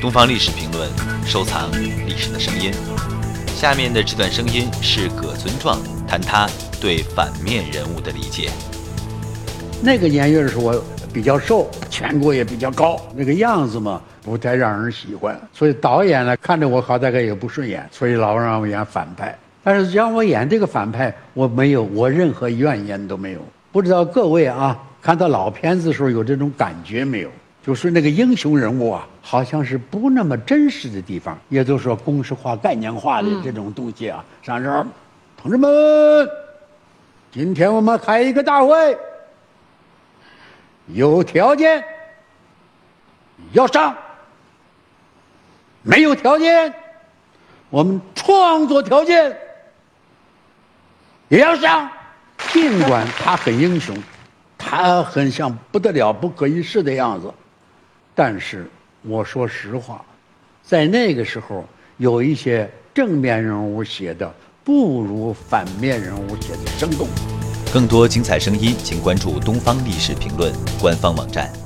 东方历史评论，收藏历史的声音。下面的这段声音是葛存壮谈他对反面人物的理解。那个年月的时候，我比较瘦，颧骨也比较高，那个样子嘛，不太让人喜欢。所以导演呢，看着我好大概也不顺眼，所以老让我演反派。但是让我演这个反派，我没有，我任何怨言都没有。不知道各位啊，看到老片子的时候有这种感觉没有？就是那个英雄人物啊，好像是不那么真实的地方，也就是说公式化、概念化的这种东西啊。上这儿，同志们，今天我们开一个大会，有条件要上，没有条件，我们创作条件也要上。尽管他很英雄，他很像不得了、不可一世的样子。但是我说实话，在那个时候，有一些正面人物写的不如反面人物写的生动。更多精彩声音，请关注东方历史评论官方网站。